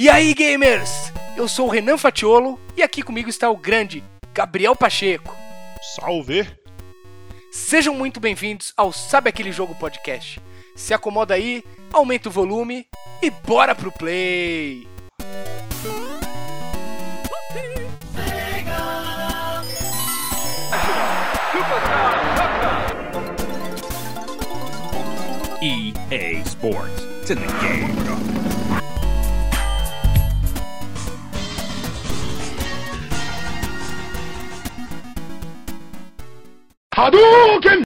E aí, gamers? Eu sou o Renan Fatiolo e aqui comigo está o grande Gabriel Pacheco. Salve! Sejam muito bem-vindos ao Sabe Aquele Jogo Podcast. Se acomoda aí, aumenta o volume e bora pro play! EA Sports. It's in the game. Hadouken!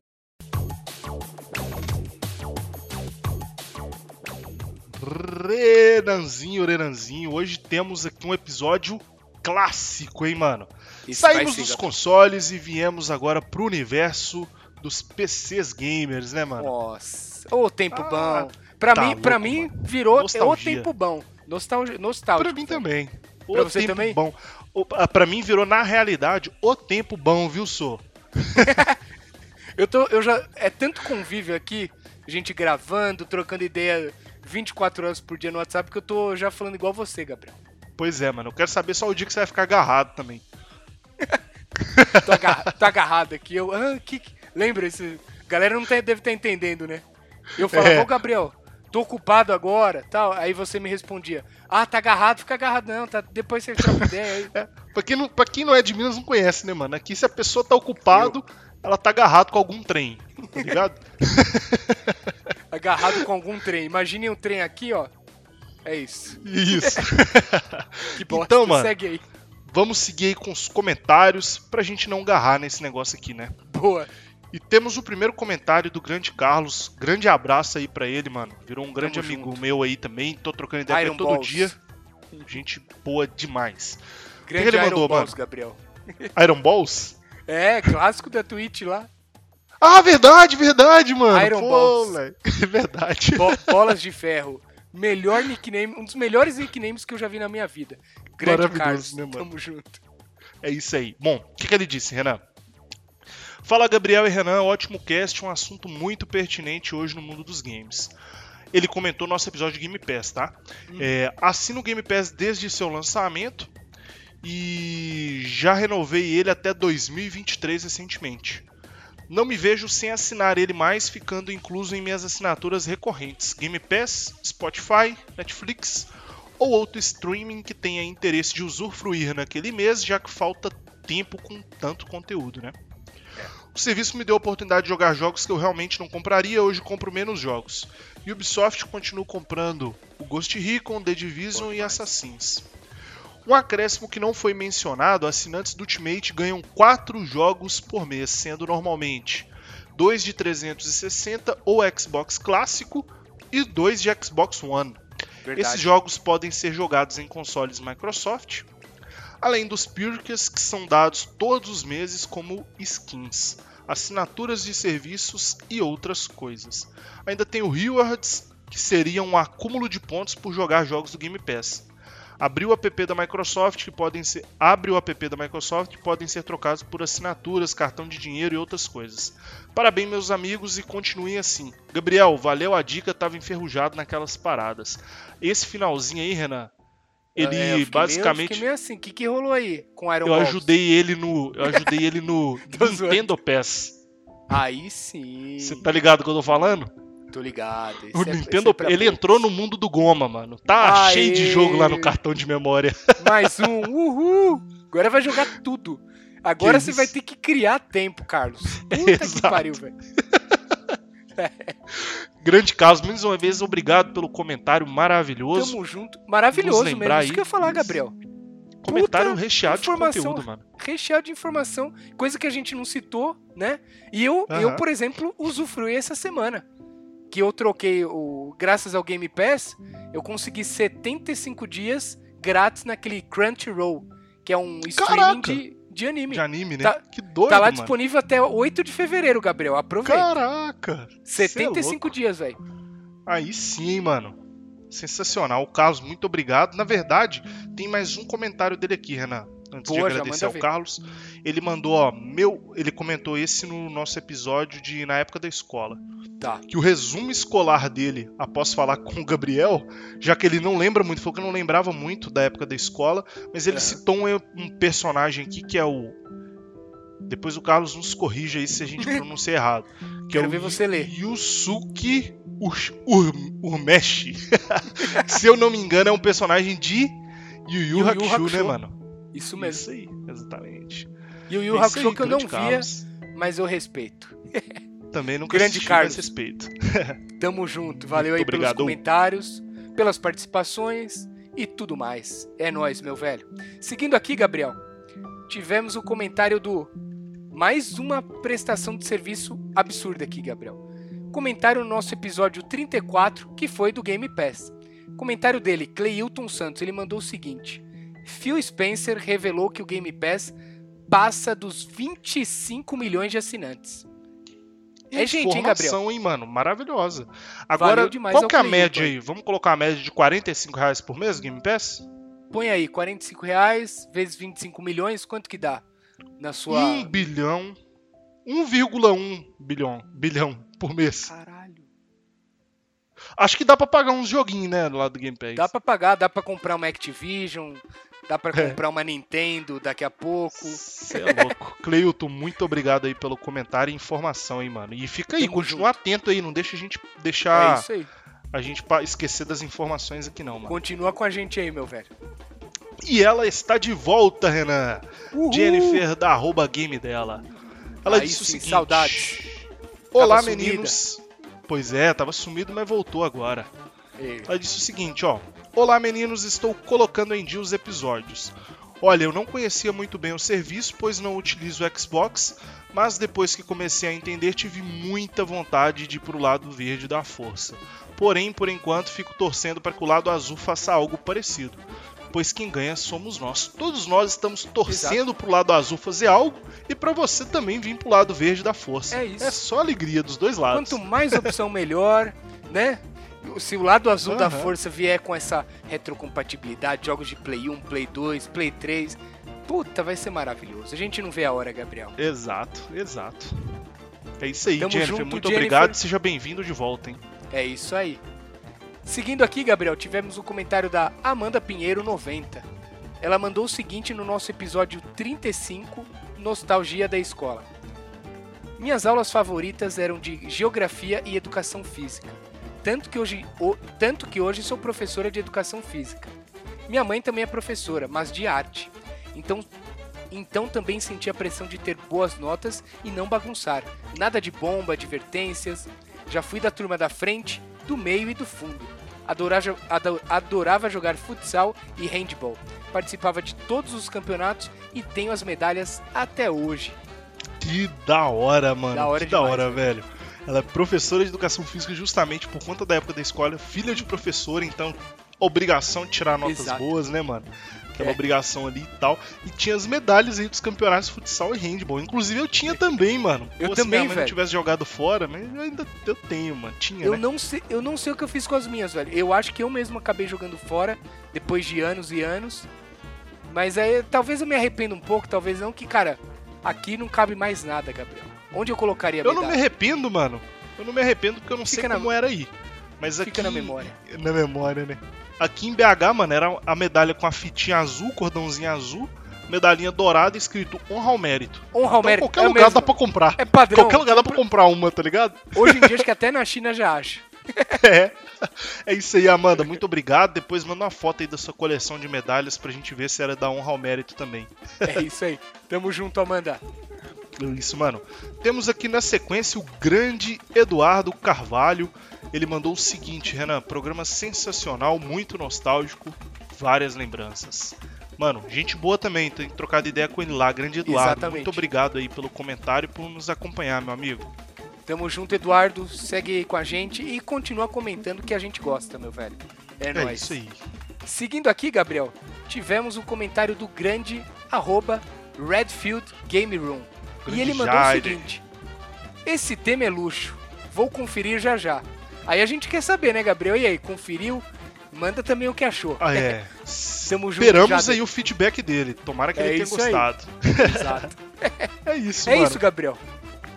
Renanzinho, Renanzinho, hoje temos aqui um episódio clássico, hein, mano? Isso Saímos dos consoles e viemos agora pro universo dos PCs gamers, né, mano? Nossa, ô tempo Ah, bom. Pra tá mim, pra louco, mim mano. virou é o tempo bom. Nostalgia, nostálgico. Pra mim também. O Pra você tempo também? Bom. O- Pra mim virou, na realidade, o tempo bom, viu, Sô? Eu tô, eu já é tanto convívio aqui, gente gravando, trocando ideia 24 horas por dia no WhatsApp que eu tô já falando igual você, Gabriel. Pois é, mano. Eu quero saber só o dia que você vai ficar agarrado também. Tô, agarra- tô agarrado aqui. Eu, ah, que, que- lembra esse, galera não tá- deve estar entendendo, né? Eu falava, É. ô Gabriel, tô ocupado agora, tal. Aí você me respondia, ah, tá agarrado, fica agarrado não, tá, depois você troca ideia. Aí, É, pra, quem não, pra quem não é de Minas, não conhece, né, mano? Aqui, se a pessoa tá ocupado, ela tá agarrado com algum trem, tá ligado? agarrado com algum trem. Imagine um trem aqui, ó. É isso. Isso. Que bosta. Então, mano. Segue aí. Vamos seguir aí com os comentários pra gente não agarrar nesse negócio aqui, né? Boa. E temos o primeiro comentário do grande Carlos. Grande abraço aí pra ele, mano. Virou um grande Tamo amigo junto. meu aí também. Tô trocando ideia Iron ele todo Balls. dia. Gente boa demais. Grande ele Iron mandou, Balls, mano? Gabriel. Iron Balls? É, clássico da Twitch lá. Ah, verdade, verdade, mano. Iron Pô, Balls. moleque. É verdade. Bo- Bolas de ferro. Melhor nickname, um dos melhores nicknames que eu já vi na minha vida. Grande Carlos, né, mano? tamo junto. É isso aí. Bom, o que, que ele disse, Renan? Fala Gabriel e Renan, ótimo cast, um assunto muito pertinente hoje no mundo dos games. Ele comentou nosso episódio de Game Pass, tá? É, assino o Game Pass desde seu lançamento e já renovei ele até 2023 recentemente. Não me vejo sem assinar ele mais, ficando incluso em minhas assinaturas recorrentes: Game Pass, Spotify, Netflix ou outro streaming que tenha interesse de usufruir naquele mês, já que falta tempo com tanto conteúdo, né? O serviço me deu a oportunidade de jogar jogos que eu realmente não compraria, hoje compro menos jogos. Ubisoft continuo comprando o Ghost Recon, The Division e Assassins. Um acréscimo que não foi mencionado, assinantes do Ultimate ganham 4 jogos por mês, sendo normalmente 2 de 360 ou Xbox clássico e 2 de Xbox One. Verdade. Esses jogos podem ser jogados em consoles Microsoft, além dos perks que são dados todos os meses como skins, assinaturas de serviços e outras coisas. Ainda tem o Rewards, que seria um acúmulo de pontos por jogar jogos do Game Pass. Abriu o app da Microsoft que podem ser abre o app da Microsoft que podem ser trocados por assinaturas, cartão de dinheiro e outras coisas. Parabéns meus amigos e continuem assim. Gabriel, valeu a dica, tava enferrujado naquelas paradas. Esse finalzinho aí, Renan, ele É, fiquei meio- basicamente fiquei meio assim, o que, que rolou aí com Iron eu Balls? ajudei ele no eu ajudei ele no. Nintendo Pass. Aí sim. Você tá ligado que eu tô falando? Tô ligado. O é- Nintendo, é ele entrou no mundo do Goma, mano. Tá Aê! cheio de jogo lá no cartão de memória. Mais um, uhul! Agora vai jogar tudo. Agora Que você isso? vai ter que criar tempo, Carlos. Puta que Exato. pariu, velho. Grande caso, mais uma vez, obrigado pelo comentário maravilhoso. Tamo junto. Maravilhoso mesmo. lembrar Isso aí. que eu ia falar, Gabriel. comentário puta recheado de informação. conteúdo, mano. Recheado de informação, coisa que a gente não citou, né? E eu, eu por exemplo, usufruí essa semana. Que eu troquei o. Graças ao Game Pass, eu consegui 75 dias grátis naquele Crunchyroll, que é um streaming Caraca! de, de anime. De anime, né? Tá- que doido, Tá lá mano. disponível até 8 de fevereiro, Gabriel. Aproveita. Caraca! cê é 75 louco. dias, velho. Aí sim, mano. Sensacional. Carlos, muito obrigado. Na verdade, tem mais um comentário dele aqui, Renan. Antes Boa, de agradecer ao ver. Carlos. Ele mandou, ó, meu, ele comentou esse no nosso episódio de na época da escola, Tá. que o resumo escolar dele, após falar com o Gabriel, já que ele não lembra muito, falou que não lembrava muito da época da escola, mas ele Aham. citou um, um personagem aqui que é o depois o Carlos nos corrige aí se a gente pronuncia errado. Que Quero é o ver você ler. Yusuke Ur- Ur- Urmeshi. se eu não me engano, é um personagem de Yu Yu Yu Yu Hakushu, né, Hakusho. mano? Isso mesmo. Isso aí, exatamente. E o Yu É Hakusho que eu não grande via, Carlos. mas eu respeito. Também nunca Grande assisti, Carlos. respeito. Tamo junto. Valeu Muito aí obrigado. pelos comentários, pelas participações e tudo mais. É nóis, meu velho. Seguindo aqui, Gabriel, tivemos o comentário do mais uma prestação de serviço absurda aqui, Gabriel. Comentário no nosso episódio 34, que foi do Game Pass. Comentário dele, Cleilton Santos, ele mandou o seguinte: Phil Spencer revelou que o Game Pass passa dos 25 milhões de assinantes. É gente, hein, Gabriel? Informação, hein, mano? Maravilhosa. Agora, qual que é a média aí. aí? Vamos colocar a média de 45 reais por mês, Game Pass? Põe aí, 45 reais vezes 25 milhões, quanto que dá? Na sua. 1 bilhão. 1,1 bilhão, bilhão por mês. Caralho. Acho que dá pra pagar uns joguinhos, né, do lado do Game Pass. Dá pra pagar, dá pra comprar uma Activision, dá pra É. comprar uma Nintendo daqui a pouco. Você é louco. Cleilton, muito obrigado aí pelo comentário e informação, hein, mano. E fica aí, Tamo continua junto. atento aí, não deixa a gente É deixar isso aí. a gente esquecer das informações aqui não, mano. Continua com a gente aí, meu velho. E ela está de volta, Renan. Uhul. Jennifer da arroba game dela. Ela Aí disse o sim, seguinte: saudades. Olá, Tava meninos. Pois é, tava sumido, mas voltou agora. Ei, Ela disse o seguinte, ó. Olá, meninos, estou colocando em dia os episódios. Olha, eu não conhecia muito bem o serviço, pois não utilizo o Xbox, mas depois que comecei a entender, tive muita vontade de ir pro lado verde da força. Porém, por enquanto, fico torcendo para que o lado azul faça algo parecido. Pois quem ganha somos nós. Todos nós estamos torcendo pro lado azul fazer algo e para você também vir pro lado verde da força. É isso. É só alegria dos dois lados. Quanto mais opção, melhor, né? Se o lado azul da Aham. força vier com essa retrocompatibilidade, jogos de Play 1, Play 2, Play 3, puta, vai ser maravilhoso. A gente não vê a hora, Gabriel. Exato, exato. É isso aí, Tamo Jennifer. junto, muito Jennifer. obrigado. Seja bem-vindo de volta, hein? É isso aí. Seguindo aqui, Gabriel, tivemos o comentário da Amanda Pinheiro 90. Ela mandou o seguinte no nosso episódio 35, Nostalgia da Escola. Minhas aulas favoritas eram de Geografia e Educação Física. Tanto que hoje, o- tanto que hoje sou professora de Educação Física. Minha mãe também é professora, mas de arte. Então, então também senti a pressão de ter boas notas e não bagunçar. Nada de bomba, advertências. Já fui da turma da frente, do meio e do fundo. Adora- jo- ado- adorava jogar futsal e handball. Participava de todos os campeonatos e tenho as medalhas até hoje. Que da hora, mano. Da hora que da demais, hora, né? velho. Ela é professora de educação física justamente por conta da época da escola, filha de professor, então obrigação de tirar notas Exato. boas, né, mano? Aquela É. obrigação ali e tal. E tinha as medalhas aí dos campeonatos de futsal e handball. Inclusive eu tinha também, mano. Eu Pô, também, se minha mãe não tivesse jogado fora, mas eu ainda eu tenho, mano. Tinha, Eu né? não, sei, eu não sei o que eu fiz com as minhas, velho. Eu acho que eu mesmo acabei jogando fora, depois de anos e anos. Mas aí, talvez eu me arrependa um pouco, talvez não, que, cara, aqui não cabe mais nada, Gabriel. Onde eu colocaria a Eu não medalha? me arrependo, mano. Eu não me arrependo porque eu não Fica sei na- como era aí. Mas aqui Fica na memória. Na memória, né? Aqui em BH, mano, era a medalha com a fitinha azul, cordãozinho azul, medalhinha dourada escrito honra ao mérito. Honra ao Então, mérito. qualquer é lugar mesmo. dá pra comprar. É padrão. Qualquer lugar dá pra comprar uma, tá ligado? Hoje em dia, acho que até na China já acha. É. É isso aí, Amanda. Muito obrigado. Depois manda uma foto aí da sua coleção de medalhas pra gente ver se era da honra ao mérito também. É isso aí. Tamo junto, Amanda. Isso, mano. Temos aqui na sequência o grande Eduardo Carvalho. Ele mandou o seguinte, Renan, programa sensacional, muito nostálgico, várias lembranças. Mano, gente boa também, tem trocado ideia com ele lá, grande Eduardo. Exatamente. Muito obrigado aí pelo comentário e por nos acompanhar, meu amigo. Tamo junto, Eduardo. Segue aí com a gente e continua comentando que a gente gosta, meu velho. É, É nóis. isso aí. Seguindo aqui, Gabriel, tivemos o comentário do grande arroba Redfield Game Room. E Grande ele mandou Jair. o seguinte: Esse tema é luxo. Vou conferir já já. Aí a gente quer saber, né, Gabriel? E aí, conferiu? Manda também o que achou. Ah, é. Tamo junto, Esperamos aí o feedback dele. Tomara que É ele tenha gostado. Exato. É isso, É mano. isso, Gabriel.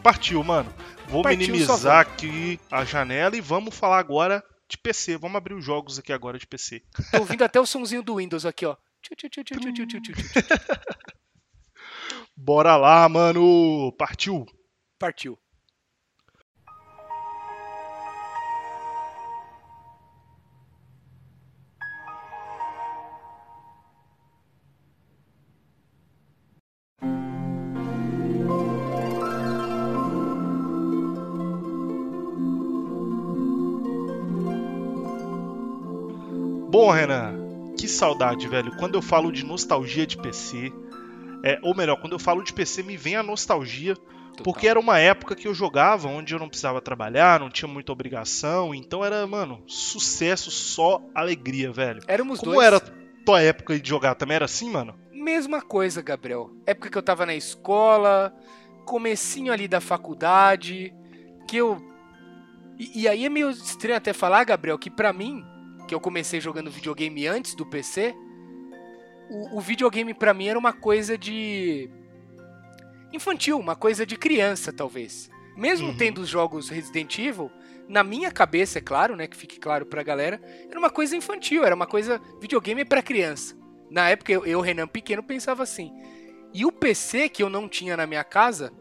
Partiu, mano. Vou Partiu, minimizar aqui a janela e vamos falar agora de PC. Vamos abrir os jogos aqui agora de PC. Tô ouvindo até o sonzinho do Windows aqui, ó. Bora lá, mano. Partiu. Partiu. Bom, Renan, que saudade, velho. Quando eu falo de nostalgia de PC, é, ou melhor, quando eu falo de PC, me vem a nostalgia, porque era uma época que eu jogava onde eu não precisava trabalhar, não tinha muita obrigação, então era, mano, sucesso, só alegria, velho. Éramos Como dois. era tua época de jogar? Também era assim, mano? Mesma coisa, Gabriel. Época que eu tava na escola, comecinho ali da faculdade, que eu. E, e aí é meio estranho até falar, Gabriel, que pra mim, que eu comecei jogando videogame antes do PC, o, o videogame pra mim era uma coisa de. infantil, uma coisa de criança, talvez. Mesmo Uhum. tendo os jogos Resident Evil, na minha cabeça, é claro, né, que fique claro pra galera, era uma coisa infantil, era uma coisa. videogame pra criança. Na época, eu, eu, Renan pequeno, pensava assim. E o PC que eu não tinha na minha casa,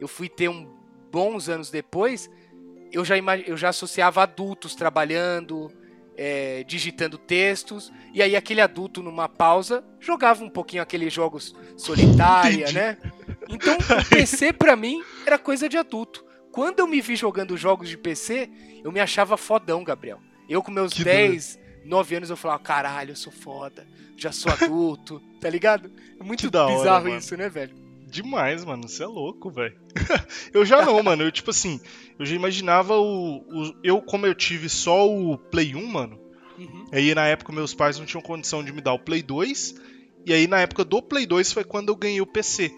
eu fui ter um bons anos depois, eu já, eu já associava adultos trabalhando, é, digitando textos, e aí aquele adulto numa pausa jogava um pouquinho aqueles jogos solitária, Entendi. né? Então o PC pra mim era coisa de adulto. Quando eu me vi jogando jogos de PC, eu me achava fodão, Gabriel. Eu com meus Que 10, 9 anos eu falava, caralho, eu sou foda, já sou adulto, tá ligado? É muito hora, bizarro mano. isso, né, velho? Demais, mano. Você é louco, velho. eu já não, mano. Eu, tipo assim, eu já imaginava o, o- Eu, como eu tive só o Play 1, mano. Uhum. Aí na época meus pais não tinham condição de me dar o Play 2. E aí na época do Play 2 foi quando eu ganhei o PC.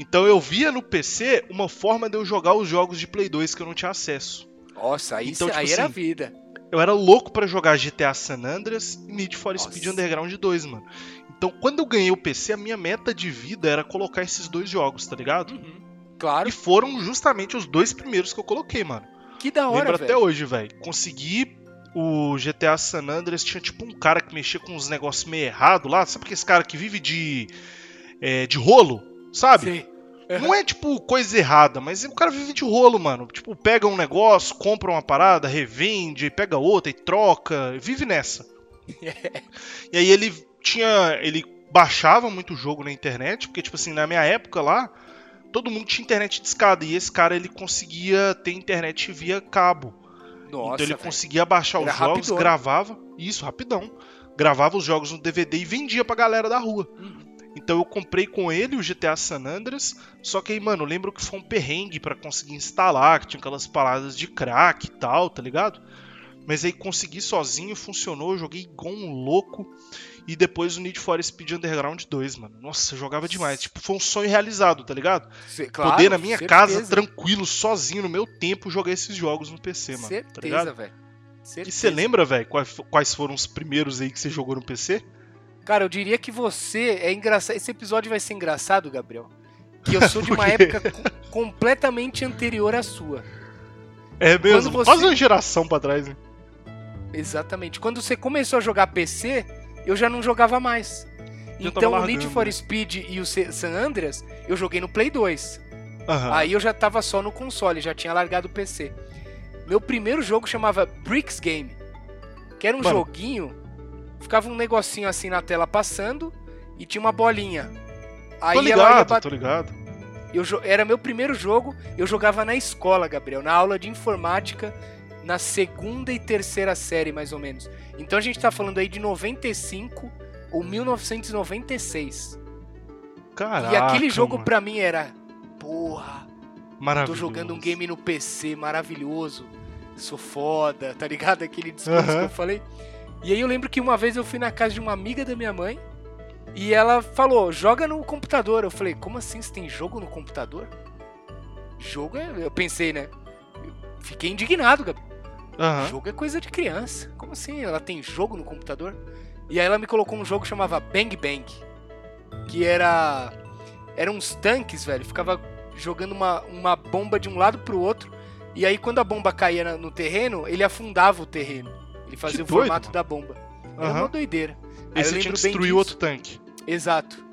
Então eu via no PC uma forma de eu jogar os jogos de Play 2 que eu não tinha acesso. Nossa, aí, Então, tipo aí era assim, vida. Eu era louco pra jogar GTA San Andreas e Need for Nossa. Speed Underground 2, mano. Então quando eu ganhei o PC, a minha meta de vida era colocar esses dois jogos, tá ligado? Uhum. Claro, E foram justamente os dois primeiros que eu coloquei, mano. que da hora, Lembro até velho. hoje, velho. Consegui o GTA San Andreas, tinha tipo um cara que mexia com uns negócios meio errado lá. Sabe aquele cara que vive de. é, de rolo? Sabe? Sim. Não é tipo coisa errada, mas o cara vive de rolo, mano. Tipo, pega um negócio, compra uma parada, revende, pega outra e troca. Vive nessa. e aí ele tinha. Ele baixava muito jogo na internet, porque, tipo assim, na minha época lá, todo mundo tinha internet de escada. E esse cara ele conseguia ter internet via cabo. Nossa, então ele velho. conseguia baixar Era os jogos, rapidão. gravava. Isso, rapidão. Gravava os jogos no DVD e vendia pra galera da rua. Uhum. Então eu comprei com ele o GTA San Andreas, só que aí, mano, eu lembro que foi um perrengue pra conseguir instalar, que tinha aquelas paradas de crack e tal, tá ligado? Mas aí consegui sozinho, funcionou, joguei igual um louco. E depois o Need for Speed Underground 2, mano. Nossa, eu jogava demais. Tipo, foi um sonho realizado, tá ligado? Cê- claro, Poder na minha certeza. casa, tranquilo, sozinho, no meu tempo, jogar esses jogos no PC, mano. tá Certeza, velho. E você lembra, velho, quais foram os primeiros aí que você jogou no PC? Cara, eu diria que você é engraçado. Esse episódio vai ser engraçado, Gabriel. Que eu sou de uma época co- completamente anterior à sua. É mesmo, você- quase uma geração pra trás, né? Exatamente. Quando você começou a jogar PC, eu já não jogava mais. Já Então o Need for né? Speed e o San Andreas, eu joguei no Play 2. Aham. Aí eu já tava só no console, já tinha largado o PC. Meu primeiro jogo chamava Bricks Game, que era um Mano. joguinho, ficava um negocinho assim na tela passando e tinha uma bolinha. Aí tô ligado, bat- tô ligado. eu Era meu primeiro jogo, eu jogava na escola, Gabriel, na aula de informática, na segunda e terceira série, mais ou menos. Então a gente tá falando aí de 95 ou 1996. Caraca, e aquele jogo mano. pra mim era, porra, tô jogando um game no PC maravilhoso, sou foda, tá ligado? Aquele discurso que Aham. eu falei. E aí eu lembro que uma vez eu fui na casa de uma amiga da minha mãe e ela falou, joga no computador. Eu falei, como assim você tem jogo no computador? Jogo é. Eu pensei, né? Eu fiquei indignado, Gabi. Aham. Jogo é coisa de criança. Como assim? Ela tem jogo no computador? E aí ela me colocou um jogo que chamava Bang Bang. Que era. Eram uns tanques, velho. Ficava jogando uma, uma bomba de um lado pro outro. E aí quando a bomba caía no terreno, ele afundava o terreno. Ele fazia Que o doido, formato mano. da bomba. Era uma doideira. Aí você tinha que destruir outro tanque. Exato.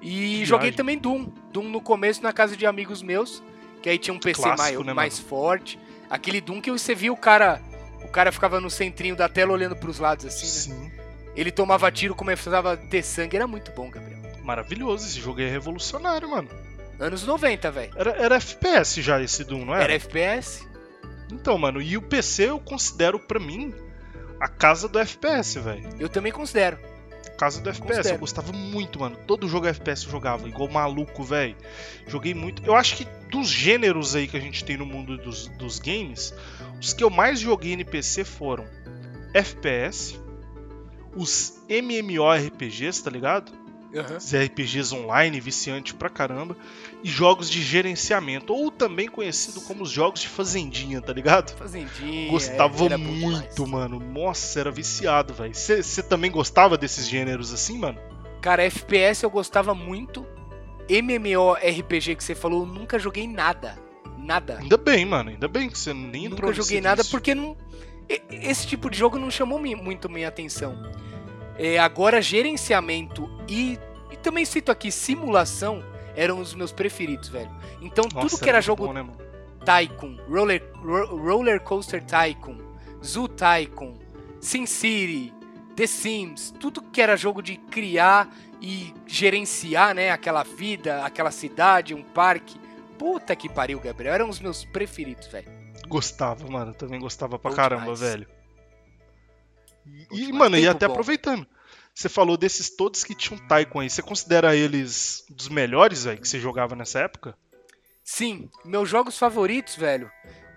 E Que joguei viagem. também Doom. Doom no começo na casa de amigos meus, que aí tinha um PC Clássico, mai- né, mais forte. Aquele Doom que você via o cara, o cara ficava no centrinho da tela olhando pros lados assim, né? Sim. Ele tomava tiro, começava a ter sangue, era muito bom, Gabriel. Maravilhoso, esse jogo é revolucionário, mano. Anos 90, velho. Era, era FPS já esse Doom, não era? Era FPS? Então, mano, e o PC eu considero pra mim a casa do FPS, velho. Eu também considero. Casa do FPS, Considero. eu gostava muito, mano. Todo jogo FPS eu jogava, igual maluco, velho. Joguei muito. Eu acho que dos gêneros aí que a gente tem no mundo dos, dos games, os que eu mais joguei no PC foram FPS, os MMORPGs, tá ligado? Aham. Os RPGs online, viciante pra caramba, e jogos de gerenciamento, ou também conhecido como os jogos de fazendinha, tá ligado? Fazendinha. Gostava bom muito, mano. Nossa, era viciado, velho. Você também gostava desses gêneros assim, mano? Cara, FPS eu gostava muito. MMORPG que você falou, eu nunca joguei nada. Nada. Ainda bem, mano. Ainda bem que você nem entrou Nunca joguei nada vício. porque não. Esse tipo de jogo não chamou muito minha atenção. É, agora, gerenciamento e, e também cito aqui simulação eram os meus preferidos, velho. Então, Nossa, tudo que era muito jogo bom, né? Tycoon, Roller, Ro- Roller Coaster Tycoon, Zoo Tycoon, SimCity, The Sims, tudo que era jogo de criar e gerenciar, né, aquela vida, aquela cidade, um parque. Puta que pariu, Gabriel, eram os meus preferidos, velho. Gostava, mano. Também gostava pra Bom caramba, demais. velho. E, mano, e até bom. aproveitando. Você falou desses todos que tinham Tycoon aí. Você considera eles dos melhores, velho, que você jogava nessa época? Sim, meus jogos favoritos, velho.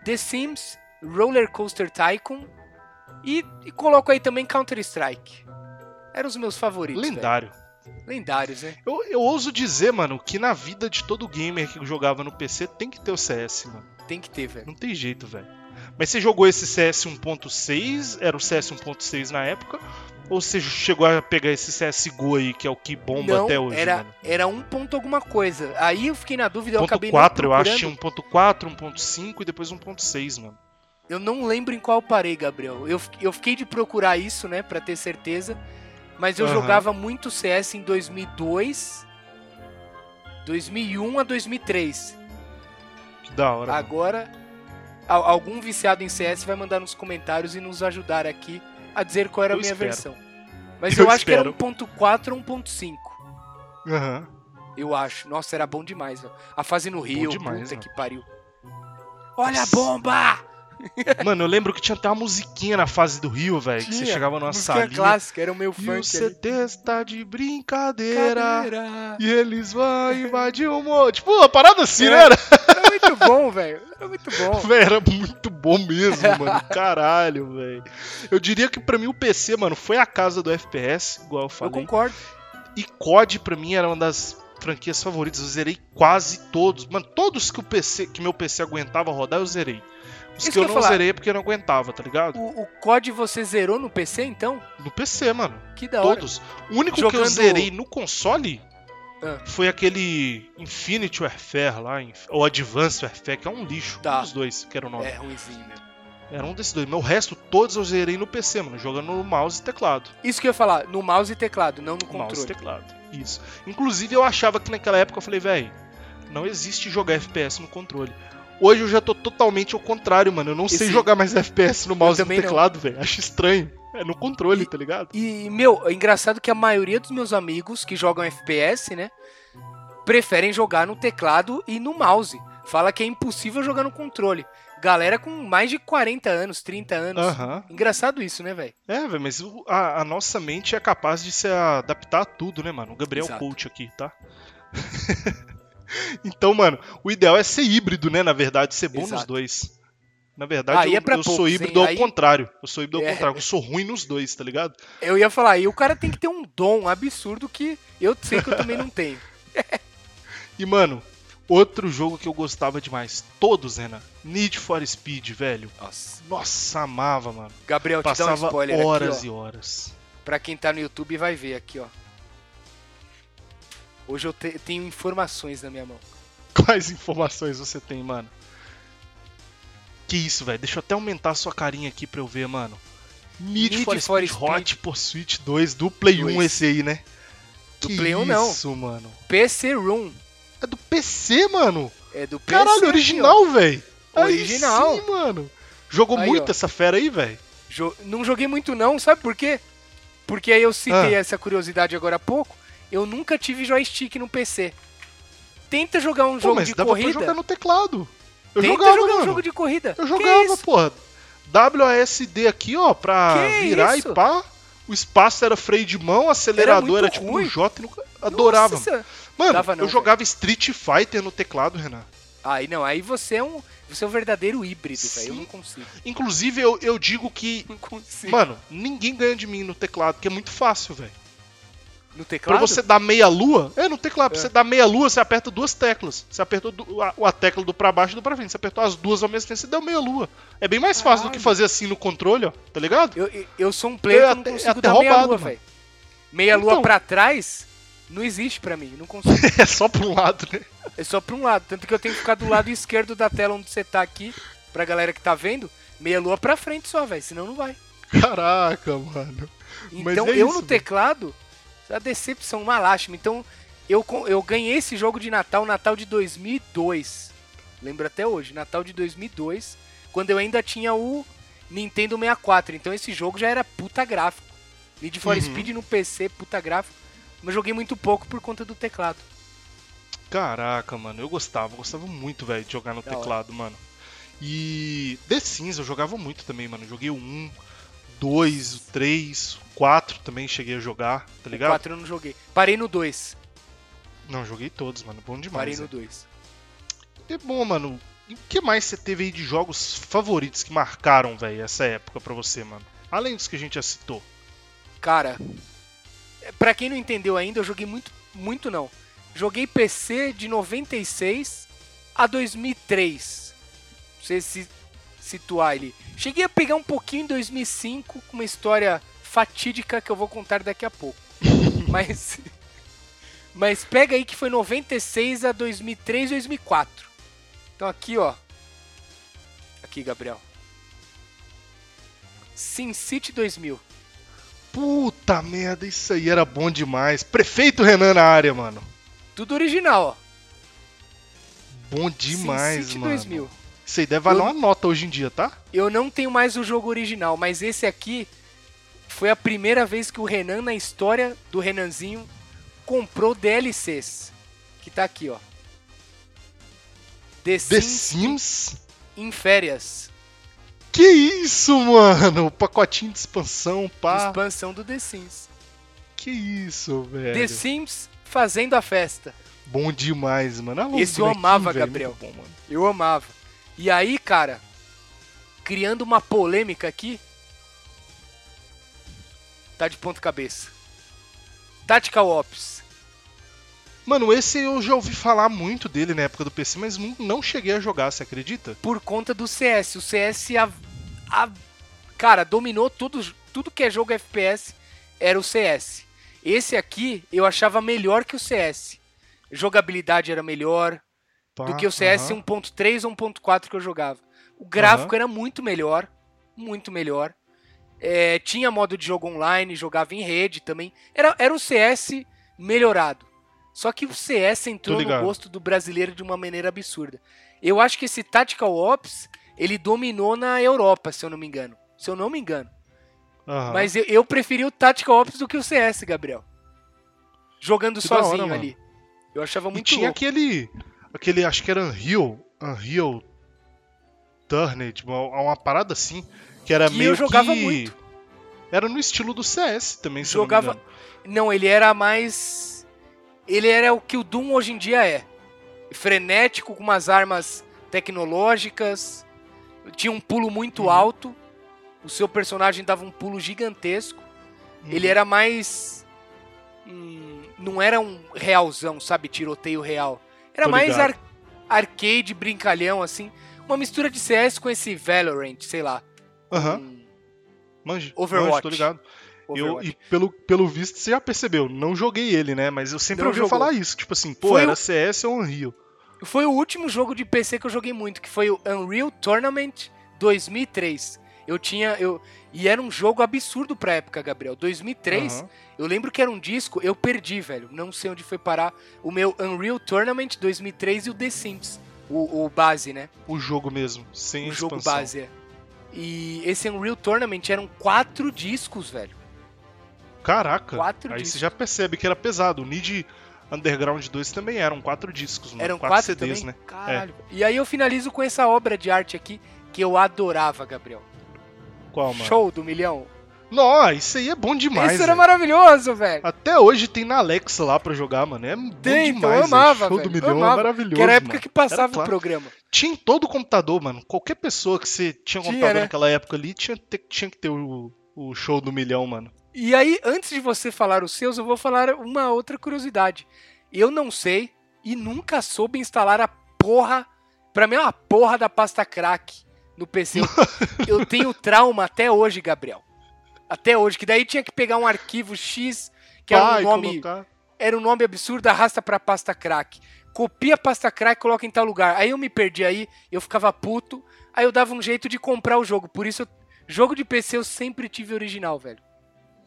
The Sims, Roller Coaster Tycoon e, e coloco aí também Counter Strike. Eram os meus favoritos. velho. Lendário. Lendários, né? Eu, eu ouso dizer, mano, que na vida de todo gamer que jogava no PC tem que ter o CS, mano. Tem que ter, velho. Não tem jeito, velho. Mas você jogou esse CS 1.6? Era o CS 1.6 na época? Ou você chegou a pegar esse CSGO aí, que é o que bomba Não, até hoje, era, mano? era um ponto alguma coisa. Aí eu fiquei na dúvida, eu Ponto acabei 4, eu acho que tinha procurando. 1.4, 1.5 e depois 1.6, mano. Eu não lembro em qual parei, Gabriel. Eu, eu fiquei de procurar isso, né, pra ter certeza. Mas eu Aham. jogava muito CS em 2002, 2001 a 2003. Que da hora. mano. Agora, al- algum viciado em CS vai mandar nos comentários e nos ajudar aqui a dizer qual era a Eu minha espero. versão. Mas Eu eu, acho que era espero. 1.4 ou 1.5. Aham. Eu acho. Nossa, era bom demais, velho. A fase no Rio, demais, puta mano. que pariu. Olha a Nossa. bomba! Mano, eu lembro que tinha até uma musiquinha na fase do Rio, velho. Que você chegava numa Música salinha. clássica, era o meu E o. CT está de brincadeira. Cadeira. E eles vão invadir o mundo. Tipo, uma parada assim, É. né? Muito bom, velho. Era muito bom. Véi, era muito bom mesmo, mano. Caralho, velho. Eu diria que pra mim o PC, mano, foi a casa do FPS, igual eu Eu falei. concordo. E COD pra mim era uma das franquias favoritas. Eu zerei quase todos. Mano, todos que o PC, que meu PC aguentava rodar, eu zerei. Os Isso que eu eu não falar. zerei é porque eu não aguentava, tá ligado? O, o COD você zerou no PC, então? No PC, mano. Que da hora. Todos. O único que eu Jogando- zerei no console Ah. foi aquele Infinity Warfare lá, ou Advanced Warfare, que é um lixo. Tá. Um dos dois, que era o nome. É ruimzinho mesmo. Era um desses dois. Mas o resto, todos eu zerei no PC, mano. Jogando no mouse e teclado. Isso que eu ia falar, no mouse e teclado, não no Mouse e controle. teclado. Isso. Inclusive, eu achava que naquela época eu falei, velho, não existe jogar FPS no controle. Hoje eu já tô totalmente ao contrário, mano. Eu não sei Esse- jogar mais FPS no mouse e no teclado, velho. Acho estranho. É no controle, E- tá ligado? E, meu, é engraçado que a maioria dos meus amigos que jogam FPS, né, preferem jogar no teclado e no mouse. Fala que é impossível jogar no controle. Galera com mais de 40 anos, 30 anos. Aham. Engraçado isso, né, velho? É, velho, mas a, a nossa mente é capaz de se adaptar a tudo, né, mano? O Gabriel Exato. Coach aqui, tá? então, mano, o ideal é ser híbrido, né? Na verdade, ser bom nos Exato. dois. Na verdade, eu, é eu sou poucos, híbrido hein? ao Aí- contrário. Eu sou híbrido ao É. contrário. Eu sou ruim nos dois, tá ligado? Eu ia falar, e o cara tem que ter um dom absurdo que eu sei que eu também não tenho. E, mano, outro jogo que eu gostava demais. Todos, Renan. Need for Speed, velho. Nossa. Nossa, amava, mano. Gabriel, te dá um Passava spoiler horas aqui, e horas. Pra quem tá no YouTube vai ver aqui, ó. Hoje eu te- tenho informações na minha mão. Quais informações você tem, mano? Que isso, velho? Deixa eu até aumentar a sua carinha aqui pra eu ver, mano. Need, Need for, for Speed Speed. Hot Pursuit 2 do Play 1 Dois. esse aí, né? Do que Play 1 não. isso, mano. PC Room. É do PC, mano. É do PC. Caralho, original, velho. Original. Sim, mano. Jogou Aí, muito ó. essa fera aí, velho. Jo- Não joguei muito não, sabe por quê? Porque aí eu citei Ah. essa curiosidade agora há pouco. Eu nunca tive joystick no PC. Tenta jogar um Pô, jogo mas de dava corrida. pra jogar no teclado. Eu Tenta jogava, jogar mano. um jogo de corrida. Eu jogava, porra. WASD aqui, ó, pra Que virar isso? e pá. O espaço era freio de mão, acelerador muito era, tipo ruim. no J. Adorava. Nossa. Mano, Dava não, eu jogava Street Fighter no teclado, Renan. Aí não, aí você é um, você é um verdadeiro híbrido, velho. Eu não consigo. Inclusive, eu, eu digo que, Não consigo. mano, ninguém ganha de mim no teclado, que é muito fácil, velho. No Pra teclado? você dar meia lua, é no teclado, pra É. você dar meia lua, você aperta duas teclas. Você apertou a, a tecla do pra baixo e do pra frente. Você apertou as duas ao mesmo tempo, você deu meia lua. É bem mais fácil do que Caralho. fazer assim no controle, ó, tá ligado? Eu, eu- eu sou um player É que eu não até- é consigo até dar meia roubado, lua, mano. velho. Meia lua Então. pra trás não existe pra mim, não consigo. É só pra um lado, né? É só pra um lado. Tanto que eu tenho que ficar do lado esquerdo da tela onde você tá aqui, pra galera que tá vendo, meia lua pra frente só, velho. Senão não vai. Caraca, mano. Mas Então é eu isso, no teclado, a decepção, uma lástima. Então eu, eu ganhei esse jogo de Natal, Natal de 2002. Lembro até hoje, Natal de 2002, quando eu ainda tinha o Nintendo 64. Então esse jogo já era puta gráfico. Need for Uhum. Speed no PC, puta gráfico. Mas joguei muito pouco por conta do teclado. Caraca, mano, eu gostava, eu gostava muito, velho, de jogar no Da hora. teclado, mano. E The Sims eu jogava muito também, mano. Joguei o 1, 2, o 3, o 4 também cheguei a jogar, tá O ligado? 4 eu não joguei. Parei no 2. Não, joguei todos, mano. Bom Parei demais. no né? 2. É bom, mano. E o que mais você teve aí de jogos favoritos que marcaram, velho, essa época pra você, mano? Além dos que a gente já citou. Cara, é, pra quem não entendeu ainda, eu joguei muito, muito não. Joguei PC de 96 a 2003. Pra você se situar ali. Cheguei a pegar um pouquinho em 2005 com uma história fatídica que eu vou contar daqui a pouco. mas mas pega aí que foi 96 a 2003, 2004. Então aqui, ó. Aqui, Gabriel. SimCity 2000. Puta merda, isso aí era bom demais. Prefeito Renan na área, mano. Tudo original, ó. Bom demais, SimCity mano. 2000. Isso aí deve valer Eu- uma nota hoje em dia, tá? Eu não tenho mais o jogo original, mas esse aqui foi a primeira vez que o Renan, na história do Renanzinho, comprou DLCs. Que tá aqui, ó. The The Sims Sims? em férias. Que isso, mano? Pacotinho de expansão, pá. Expansão do The Sims. Que isso, velho. The Sims fazendo a festa. Bom demais, mano. Os Esse eu amava, velho, Gabriel. bom. Eu amava. E aí, cara, criando uma polêmica aqui. Tá de ponta cabeça. Tactical Ops. Mano, esse eu já ouvi falar muito dele na época do PC, mas não, cheguei a jogar, você acredita? por conta do CS. O CS, a, a- cara, dominou tudo, tudo que é jogo FPS, era o CS. Esse aqui eu achava melhor que o CS. Jogabilidade era melhor Do que o CS aham. 1.3 ou 1.4 que eu jogava. O gráfico era muito melhor, muito melhor. É, tinha modo de jogo online, jogava em rede também. Era, era o CS melhorado. Só que o CS entrou no gosto do brasileiro de uma maneira absurda. Eu acho que esse Tactical Ops, ele dominou na Europa, se eu não me engano. Se eu não me engano. Aham. Mas eu, eu preferi o Tactical Ops do que o CS, Gabriel. Jogando Que hora, sozinho mano. ali. Eu achava E muito tinha louco. aquele. Aquele, acho que era Unreal. Unreal Turned, uma, uma parada assim. Que era Que meio eu jogava que. muito. Era no estilo do CS também, se não Jogava. engano. Não, ele era mais. Ele era o que o Doom hoje em dia é. Frenético, com umas armas tecnológicas. Tinha um pulo muito Uhum. alto. O seu personagem dava um pulo gigantesco. Ele Uhum. era mais. hum, não era um realzão, sabe? Tiroteio real. Era Tô mais ar- arcade, brincalhão, assim. Uma mistura de CS com esse Valorant, sei lá. Aham. Hum, Manje, Overwatch. manje, tô ligado. Eu, e pelo, pelo visto, você já percebeu, não joguei ele, né? Mas eu sempre Não ouvi jogou. falar isso. Tipo assim, pô, Foi era o- CS ou Unreal. Foi o último jogo de PC que eu joguei muito, que foi o Unreal Tournament 2003. Eu tinha. Eu, e era um jogo absurdo pra época, Gabriel. 2003, Aham. eu lembro que era um disco, eu perdi, velho. Não sei onde foi parar. O meu Unreal Tournament 2003 e o The Sims. O, o base, né? O jogo mesmo, sem o jogo expansão. base, é. E esse Unreal Tournament eram quatro discos, velho. Caraca, Quatro aí discos. você já percebe que era pesado. O Need Underground 2 também eram quatro discos. Eram quatro, quatro, CDs, também? né? Caralho. E aí eu finalizo com essa obra de arte aqui que eu adorava, Gabriel. Qual, mano? Show do milhão. Nossa, isso aí é bom demais. Isso era velho. maravilhoso, velho. Até hoje tem na Alexa lá pra jogar, mano. É bom Tem, então, demais. eu amava. Show do velho, milhão eu amava. é maravilhoso. Que era a época mano. que passava o programa. Tinha em todo computador, mano. Qualquer pessoa que você tinha computador né? naquela época ali tinha, tinha que ter o, o show do milhão, mano. E aí, antes de você falar os seus, eu vou falar uma outra curiosidade. Eu não sei e nunca soube instalar a porra. Pra mim é uma porra da pasta crack no PC. Eu, eu tenho trauma até hoje, Gabriel. Até hoje, que daí tinha que pegar um arquivo X, que era um Pai, nome. colocar- era um nome absurdo, arrasta pra pasta crack. Copia a pasta crack e coloca em tal lugar. Aí eu me perdi aí, eu ficava puto. Aí eu dava um jeito de comprar o jogo. Por isso, eu- jogo de PC eu sempre tive original, velho.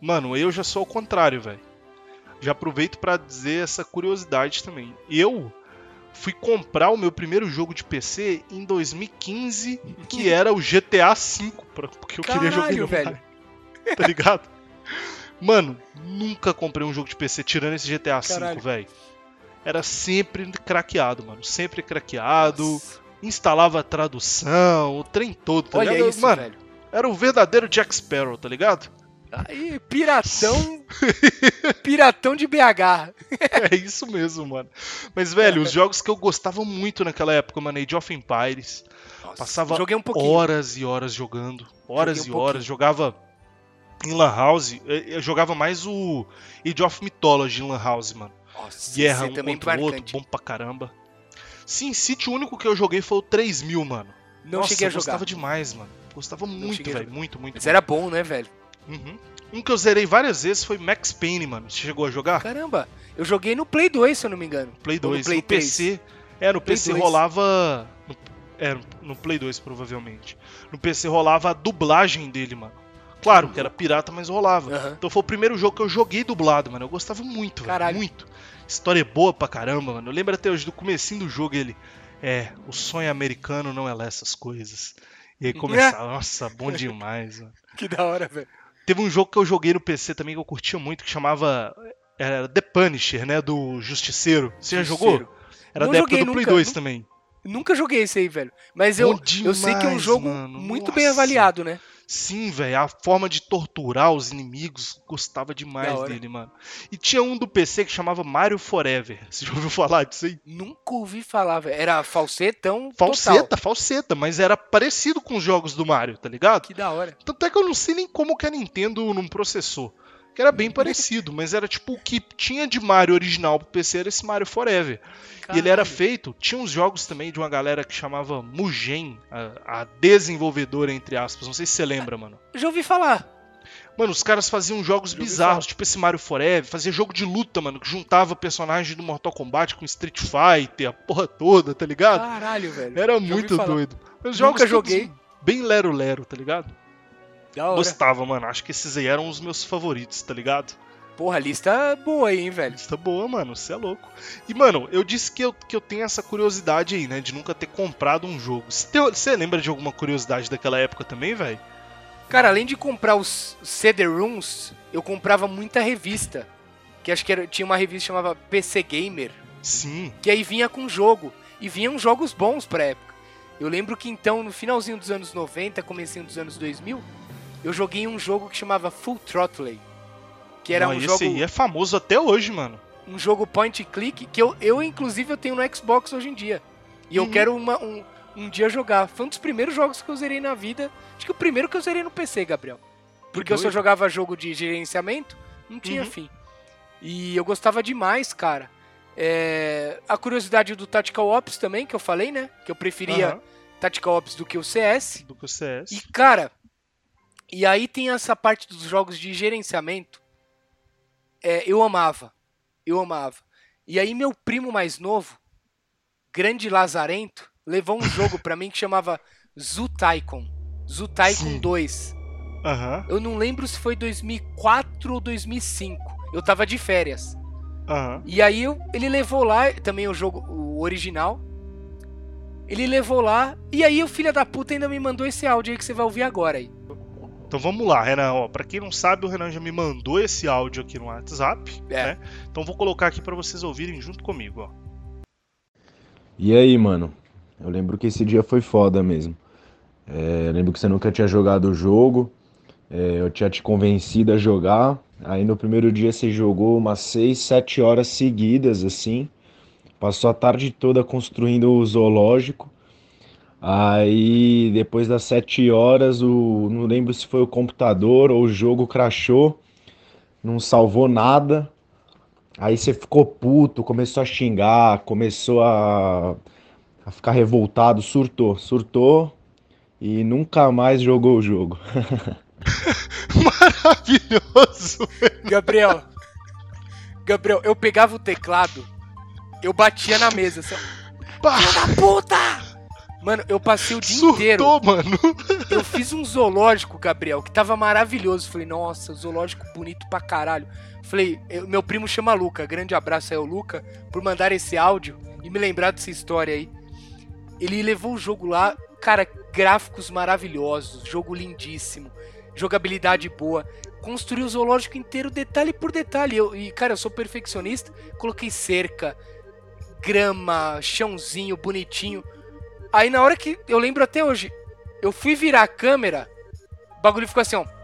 Mano, eu já sou ao contrário, velho. Já aproveito pra dizer essa curiosidade também. Eu fui comprar o meu primeiro jogo de PC em 2015, que era o GTA V, porque eu queria jogar Caralho, velho. Tá ligado? Mano, nunca comprei um jogo de PC tirando esse GTA V, Caralho. velho. Era sempre craqueado, mano. Sempre craqueado. Nossa. Instalava tradução, o trem todo, tá Olha ligado? isso, mano, velho. era o verdadeiro Jack Sparrow, tá ligado? Aí, piratão. piratão de BH. É isso mesmo, mano. Mas, velho, os jogos que eu gostava muito naquela época, mano, Age of Empires. Nossa, Passava joguei um pouquinho. horas e horas jogando. Horas Joguei e um horas. Jogava em Lan House. Eu jogava mais o Age of Mythology em Lan House, mano. Nossa, Guerra esse um contra o outro, bom pra caramba. Sim, City, o único que eu joguei foi o 3000, mano. Não Nossa, cheguei a eu jogar. gostava demais, mano. Gostava muito, velho. Muito, muito. Mas era bom, né, velho? Uhum. Um que eu zerei várias vezes foi Max Payne, mano. Você chegou a jogar? Caramba, eu joguei no Play 2, se eu não me engano. Play Ou no 2. Play no 3. PC. É, no Play PC 2. rolava. No, é, no Play 2, provavelmente. No PC rolava a dublagem dele, mano. Claro que era pirata, mas rolava. Aham. Então foi o primeiro jogo que eu joguei dublado, mano. Eu gostava muito, velho. Muito. História boa pra caramba, mano. Eu lembro até hoje do comecinho do jogo ele. É, o sonho americano não é lá essas coisas. E aí começava, nossa, bom demais, mano. Que da hora, velho. Teve um jogo que eu joguei no PC também que eu curtia muito, que chamava. Era The Punisher, né? Do Justiceiro. Você já jogou? Justiceiro. Era Não da época do Play nunca, 2 nu- também. Nunca joguei esse aí, velho. Mas eu, Bom eu sei que é um demais, jogo mano. muito bem Nossa. avaliado, né? Sim, velho. A forma de torturar os inimigos, gostava demais dele, mano. E tinha um do PC que chamava Mario Forever. Você já ouviu falar disso aí? Nunca ouvi falar, velho. Era falsetão total. Falseta, falseta, mas era parecido com os jogos do Mario, tá ligado? Que da hora. Tanto é que eu não sei nem como que a Nintendo não processou. Que era bem parecido, mas era tipo o que tinha de Mario original pro PC era esse Mario Forever. E ele era Caralho. feito, tinha uns jogos também de uma galera que chamava Mugen, a, a desenvolvedora, entre aspas. Não sei se você lembra, mano. Já ouvi falar. Mano, os caras faziam jogos bizarros, falar. tipo esse Mario Forever, fazia jogo de luta, mano, que juntava personagens do Mortal Kombat com Street Fighter, a porra toda, tá ligado? Caralho, velho. Era já muito doido. Os Nunca todos joguei. Bem lero-lero, tá ligado? Gostava, mano. Acho que esses aí eram os meus favoritos, tá ligado? Porra, lista boa aí, hein, velho. Lista boa, mano. Você é louco. E, mano, eu disse que eu, que eu tenho essa curiosidade aí, né? De nunca ter comprado um jogo. Você lembra de alguma curiosidade daquela época também, velho? Cara, além de comprar os CD-ROOMs, eu comprava muita revista. Que acho que era- tinha uma revista que chamava PC Gamer. Sim. que aí vinha com jogo. E vinham jogos bons pra época. Eu lembro que então, no finalzinho dos anos 90, comecinho dos anos 2000, eu joguei um jogo que chamava Full Throttle. Que era Não, um esse jogo, aí é famoso até hoje, mano. um jogo point and click que eu, eu inclusive, eu tenho no Xbox hoje em dia. E eu Uhum. quero uma- um, um dia jogar. Foi um dos primeiros jogos que eu zerei na vida. Acho que o primeiro que eu zerei no PC, Gabriel. Porque eu só jogava jogo de gerenciamento, não tinha Uhum. fim. E eu gostava demais, cara. É, a curiosidade do Tactical Ops também, que eu falei, né? Que eu preferia Aham, Tactical Ops do que o CS. do que o CS. E, cara, E aí tem essa parte dos jogos de gerenciamento. É, eu amava. Eu amava. E aí meu primo mais novo, grande lazarento, levou um jogo pra mim que chamava Zoo Tycoon. Zoo Tycoon Sim. 2. Aham, Eu não lembro se foi 2004 ou 2005. Eu tava de férias. aham. E aí eu- ele levou lá, também o jogo, o original. Ele levou lá, e aí o filho da puta ainda me mandou esse áudio aí que você vai ouvir agora aí. Então vamos lá, Renan. Ó, pra quem não sabe, o Renan já me mandou esse áudio aqui no WhatsApp, É. né? Então vou colocar aqui pra vocês ouvirem junto comigo, ó. E aí, mano? Eu lembro que esse dia foi foda mesmo. É, eu lembro que você nunca tinha jogado o jogo. é, eu tinha te convencido a jogar. Aí no primeiro dia você jogou umas 6, 7 horas seguidas, assim. Passou a tarde toda construindo o zoológico. Aí depois das 7 horas, o, não lembro se foi o computador ou o jogo crashou. Não salvou nada. Aí você ficou puto, começou a xingar, começou a, a ficar revoltado, surtou, surtou e nunca mais jogou o jogo. Maravilhoso! Gabriel. Gabriel, eu pegava o teclado, eu batia na mesa, assim, Filho da puta! Mano, eu passei o dia inteiro. surtou, mano. Eu fiz um zoológico, Gabriel, que tava maravilhoso. Falei, nossa, zoológico bonito pra caralho. Falei, eu- meu primo chama Luca, grande abraço aí ao Luca, por mandar esse áudio e me lembrar dessa história aí. Ele levou o jogo lá, cara, gráficos maravilhosos, jogo lindíssimo, jogabilidade boa. Construiu o zoológico inteiro, detalhe por detalhe. Eu- e, cara, eu sou perfeccionista, coloquei cerca, grama, chãozinho bonitinho. Aí na hora que. Eu lembro até hoje. Eu fui virar a câmera. O bagulho ficou assim, ó.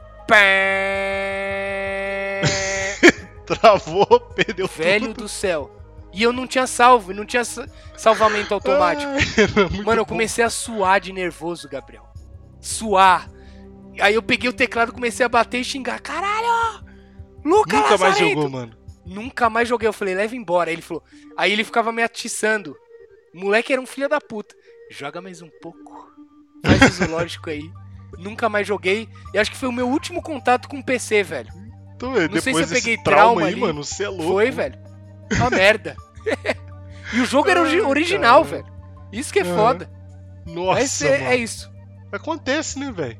Travou, perdeu Velho tudo. do céu. E eu não tinha salvo, não tinha sa- salvamento automático. Ai, Mano, eu bom. comecei a suar de nervoso, Gabriel. Suar. Aí eu peguei o teclado, comecei a bater e xingar. Caralho! Luca Nunca mais Lazarento!" jogou, mano. Nunca mais joguei. Eu falei, leva embora. Aí ele falou. Aí ele ficava me atiçando. O moleque era um filho da puta. Joga mais um pouco. Faz o zoológico aí. Nunca mais joguei. E acho que foi o meu último contato com o PC, velho. Então, Não sei se eu peguei trauma, trauma aí, ali. mano, você é louco. Foi, velho. Uma merda. e o jogo era ori- original, velho. Isso que é Aham. foda. Nossa, Mas é, mano. é isso. Acontece, né, velho?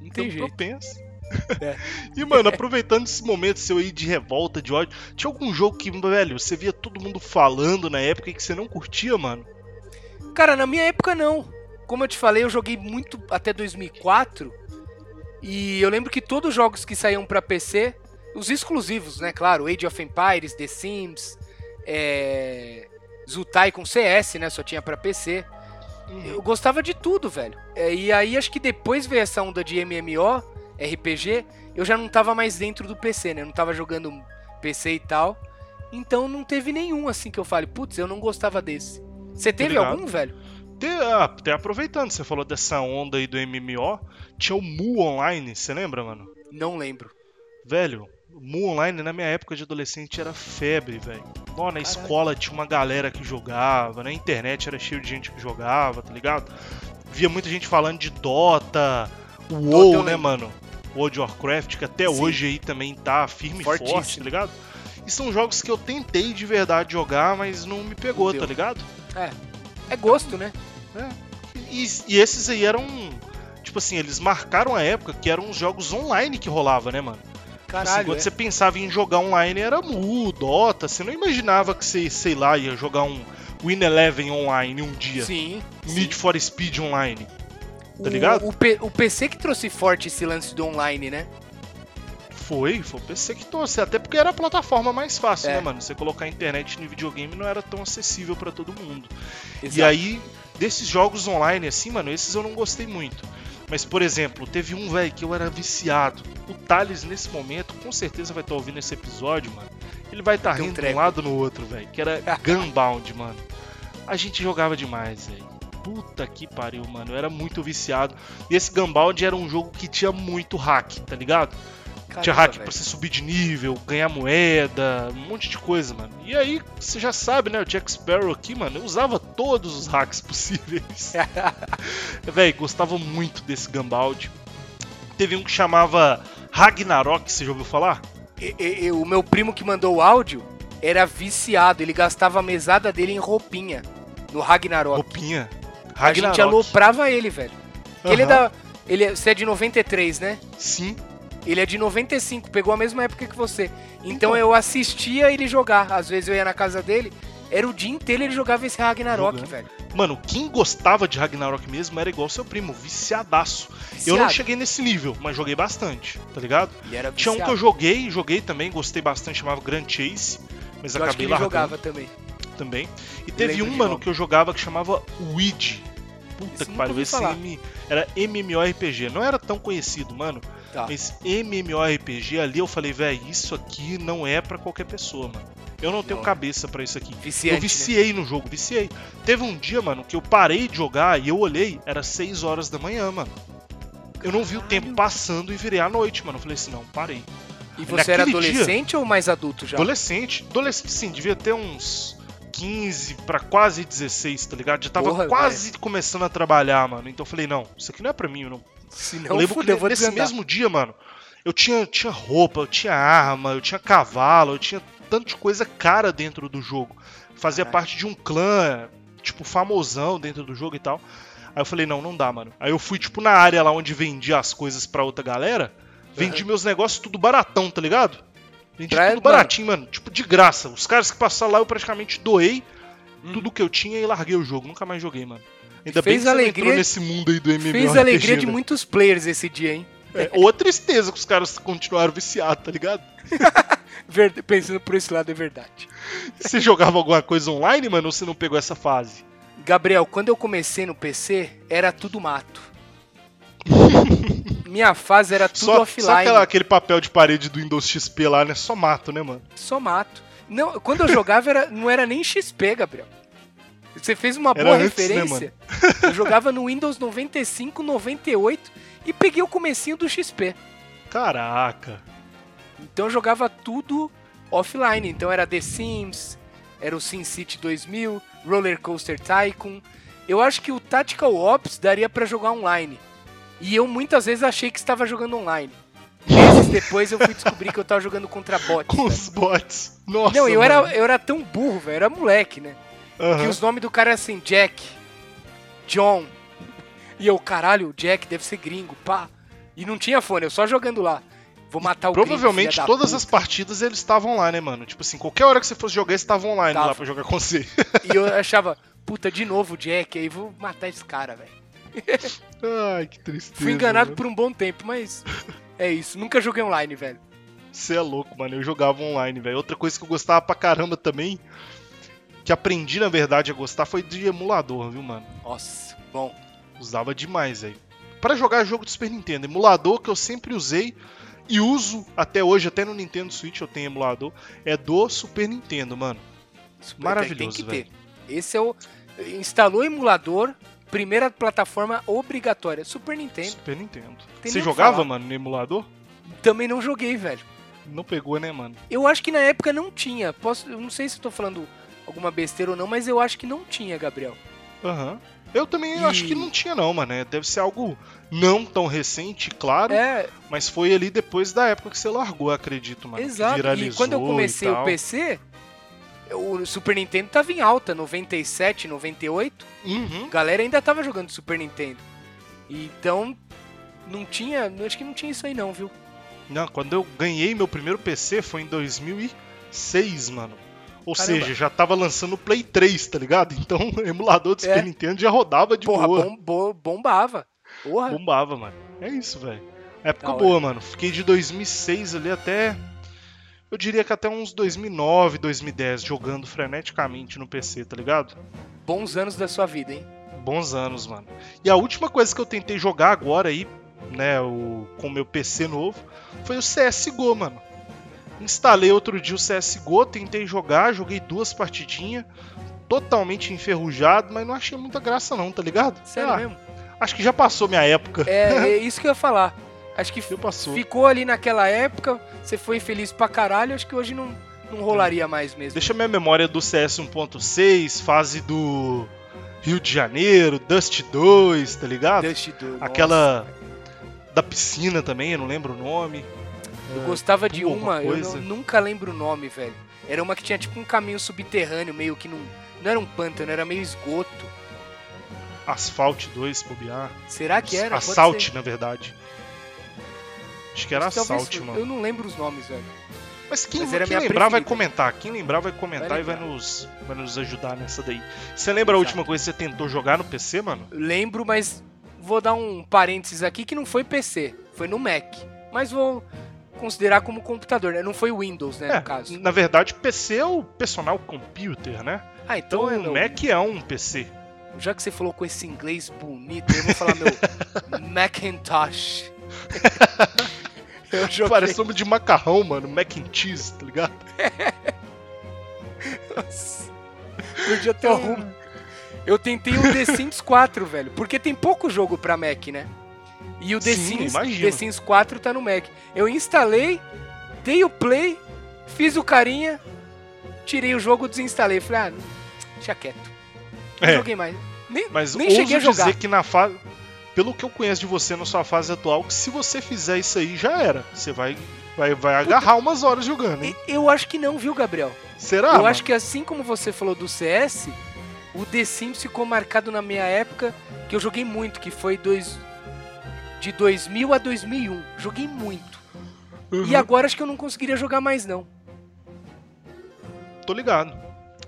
Não tem Então, propenso. É. E, mano, aproveitando esse momento seu aí de revolta, de ódio, tinha algum jogo que, velho, você via todo mundo falando na época e que você não curtia, mano? Cara, na minha época não. Como eu te falei, eu joguei muito até 2004. E eu lembro que todos os jogos que saíam pra PC, os exclusivos, né? Claro, Age of Empires, The Sims, é... Zutai com CS, né? Só tinha pra PC. Eu gostava de tudo, velho. É, e aí acho que depois veio essa onda de MMO, RPG, eu já não tava mais dentro do PC, né? Eu não tava jogando PC e tal. Então não teve nenhum assim que eu fale, putz, eu não gostava desse. Você teve ligado. algum, velho? Até, ah, até aproveitando, você falou dessa onda aí do MMO, tinha o Mu Online, você lembra, mano? Não lembro. Velho, Mu Online na minha época de adolescente era febre, velho. Ó, na escola tinha uma galera que jogava, na internet era cheio de gente que jogava, tá ligado? Via muita gente falando de Dota, WoW, né, lembro. mano? World of Warcraft, que até Sim. hoje aí também tá firme e forte, tá ligado? E são jogos que eu tentei de verdade jogar, mas não me pegou, Não tá ligado? É gosto, né? E, e esses aí eram. Tipo assim, eles marcaram a época que eram os jogos online que rolava, né, mano? Tipo assim, Caralho. quando é. você pensava em jogar online era Mu, Dota, você não imaginava que você, sei lá, ia jogar um Win Eleven online um dia. Sim. Need for Speed online. Tá ligado? O, P- o PC que trouxe forte esse lance do online, né? Foi, foi o PC que trouxe. Até porque era a plataforma mais fácil, É. né, mano? Você colocar a internet no videogame não era tão acessível pra todo mundo. E Exato. aí, desses jogos online, assim, mano, esses eu não gostei muito. Mas, por exemplo, teve um, velho, que eu era viciado. O Thales, nesse momento, com certeza vai estar ouvindo esse episódio, mano. Ele vai estar um rindo de um lado no outro, velho. Que era Gunbound, mano. A gente jogava demais, velho. Puta que pariu, mano. Eu era muito viciado. E esse Gunbound era um jogo que tinha muito hack, tá ligado? Tinha Caramba, hack velho. pra você subir de nível, ganhar moeda, um monte de coisa, mano. E aí, você já sabe, né? O Jack Sparrow aqui, mano, eu usava todos os hacks possíveis. Véi, gostava muito desse Gunbound. Teve um que chamava Ragnarok, você já ouviu falar? E- e- e o meu primo que mandou o áudio era viciado, ele gastava a mesada dele em roupinha. No Ragnarok. Roupinha. A gente Ragnarok. aloprava ele, velho. Porque Ele é da. Ele é, você é de 93, né? Sim. Ele é de 95, pegou a mesma época que você. Então, Então. eu assistia ele jogar. Às vezes eu ia na casa dele, era o dia inteiro ele jogava esse Ragnarok, Jogando. velho. Mano, quem gostava de Ragnarok mesmo era igual seu primo, viciadaço. Eu não Viciado. cheguei nesse nível, mas joguei bastante, tá ligado? E era Tinha um que viciado. eu joguei, joguei também, gostei bastante, chamava Grand Chase, mas Eu acho acabei que ele largando jogava também. também. E teve um, mano, que eu jogava que chamava Ouija. Puta Esse que pariu, esse. M... era MMORPG. Não era tão conhecido, mano. Tá. Esse MMORPG ali eu falei, velho, isso aqui não é pra qualquer pessoa, mano. Eu não tenho Não. cabeça pra isso aqui. Viciante, eu viciei no jogo, viciei. Teve um dia, mano, que eu parei de jogar e eu olhei, era 6 horas da manhã, mano. Eu não vi o tempo passando e virei à noite, mano. Eu falei assim, não, parei. né? E você era naquele dia- adolescente ou mais adulto já? Adolescente. Adolescente, sim, devia ter uns 15 pra quase 16, tá ligado? Já tava Porra, quase começando a trabalhar, mano. Então eu falei, não, isso aqui não é pra mim, não. Se Eu não, lembro fudeu, que nesse mesmo dia, mano, eu tinha, tinha roupa, eu tinha arma, eu tinha cavalo, eu tinha tanto de coisa cara dentro do jogo. Fazia Caralho. parte de um clã, tipo, famosão dentro do jogo e tal. Aí eu falei, não, não dá, mano. Aí eu fui, tipo, na área lá onde vendia as coisas pra outra galera, vendi meus negócios tudo baratão, tá ligado? Vendi Pra- tudo baratinho, mano. Tipo, de graça. Os caras que passaram lá, eu praticamente doei tudo que eu tinha e larguei o jogo. Nunca mais joguei, mano. Ainda bem Fez que você não alegria- entrou nesse mundo aí do MMORPG, Fez a alegria de né? muitos players esse dia, hein? É, ou a tristeza que os caras continuaram viciados, tá ligado? Verd- Pensando por esse lado, é verdade. Você jogava alguma coisa online, mano, ou você não pegou essa fase? Gabriel, quando eu comecei no PC, era tudo mato. Minha fase era tudo Só, offline. só aquela- aquele papel de parede do Windows XP lá, né? Só mato, né, mano? Só mato. Não, quando eu jogava era, não era nem XP, Gabriel. Você fez uma Era boa antes, né, referência. Eu jogava no Windows 95, 98 e peguei o comecinho do XP. Caraca. Então eu jogava tudo offline. Então era The Sims, era o SimCity 2000, Roller Coaster Tycoon. Eu acho que o Tactical Ops daria pra jogar online. E eu muitas vezes achei que estava jogando online. Meses depois eu fui descobrir que eu tava jogando contra bots. Com os bots. Nossa. Não, eu mano. era, eu era tão burro, velho. Eu era moleque, né? Aham. Que os nomes do cara eram assim, Jack, John. E eu, caralho, o Jack deve ser gringo, pá. E não tinha fone, eu só jogando lá. Vou matar o gringo, Provavelmente da todas puta. as partidas eles estavam lá, né, mano? Tipo assim, qualquer hora que você fosse jogar, eles estavam online Tava. lá pra jogar com você. E eu achava, puta, de novo o Jack, aí vou matar esse cara, velho. Ai, que tristeza. Fui enganado mano. por um bom tempo, mas é isso. Nunca joguei online, velho. Você é louco, mano. Eu jogava online, velho. Outra coisa que eu gostava pra caramba também, que aprendi, na verdade, a gostar, foi de emulador, viu, mano? Nossa, bom. Usava demais, velho. Pra jogar jogo do Super Nintendo. Emulador que eu sempre usei e uso até hoje, até no Nintendo Switch eu tenho emulador, é do Super Nintendo, mano. Super- Maravilhoso, tem que velho. ter. Esse é o. Instalou emulador, primeira plataforma obrigatória. Super Nintendo. Super Nintendo. Tem Você jogava, falar. mano, no emulador? Também não joguei, velho. Não pegou, né, mano? Eu acho que na época não tinha. Posso, eu não sei se eu tô falando alguma besteira ou não, mas eu acho que não tinha, Gabriel. Aham. Eu também E- acho que não tinha, não, mano. Deve ser algo não tão recente, claro. É, Mas foi ali depois da época que você largou, acredito, mano. exato. E viralizou quando eu comecei e o. PC, o Super Nintendo tava em alta, 97, 98. Uhum. A galera ainda tava jogando Super Nintendo. Então, não tinha. Acho que não tinha isso aí, não, viu? Não, quando eu ganhei meu primeiro PC foi em 2006, mano. Ou Caramba. seja, já tava lançando o Play 3, tá ligado? Então o emulador do É. Super Nintendo já rodava de Porra, boa. bom, bo- bombava. Porra. Bombava, mano. É isso, velho. Época Da hora. boa, mano. Fiquei de 2006 ali até. Eu diria que até uns 2009, 2010, jogando freneticamente no PC, tá ligado? Bons anos da sua vida, hein? Bons anos, mano. E a última coisa que eu tentei jogar agora aí, né, o, com o meu PC novo, foi o CSGO, mano. Instalei outro dia o CSGO, tentei jogar, joguei duas partidinhas, totalmente enferrujado, mas não achei muita graça não, tá ligado? Sério Ah, mesmo? Acho que já passou minha época. É, é isso que eu ia falar. Acho que ficou ali naquela época, você foi feliz pra caralho, acho que hoje não, não rolaria mais mesmo. Deixa minha memória do CS 1.6, fase do Rio de Janeiro, Dust 2, tá ligado? Dust do- nossa. Aquela da piscina também, eu não lembro o nome. Eu É, gostava de uma, eu não- nunca lembro o nome, velho. Era uma que tinha tipo um caminho subterrâneo, meio que num. Não era um pântano, era meio esgoto. Asphalt 2, se bobear. Será que era? Assault, na verdade. Acho que era Mas talvez- mano. Eu não lembro os nomes, velho. Mas quem, Mas quem lembrar vai preferida. comentar. Quem lembrar vai comentar Vai e vai lembrar. nos, vai nos ajudar nessa daí. Você lembra a Exato. última coisa que você tentou jogar no PC, mano? Lembro, mas vou dar um parênteses aqui que não foi PC, foi no Mac. Mas vou considerar como computador, né? Não foi Windows, né, é, no caso. na verdade, PC é o personal computer, né? Ah, Então então é o Mac é um PC. já que você falou com esse inglês bonito, eu vou falar meu Macintosh. eu joguei. Parece nome de macarrão, mano. Mac and cheese, tá ligado? Podia ter rumo. Eu tentei o The Sims 4, velho. Porque tem pouco jogo pra Mac, né? E o The, Sim, Sims. The Sims 4 tá no Mac. Eu instalei, dei o play, fiz o carinha, tirei o jogo, desinstalei. Falei, ah, deixa quieto. Não É. joguei mais. Nem, Mas nem cheguei a jogar. dizer que na fase. Pelo que eu conheço de você na sua fase atual, que se você fizer isso aí, já era. Você vai, vai, vai agarrar umas horas jogando, hein? Eu acho que não, viu, Gabriel? Será? eu mano? acho que assim como você falou do CS, o The Sims ficou marcado na minha época, que eu joguei muito, que foi dois, de 2000 a 2001. Joguei muito. Uhum, E agora acho que eu não conseguiria jogar mais, não. Tô ligado.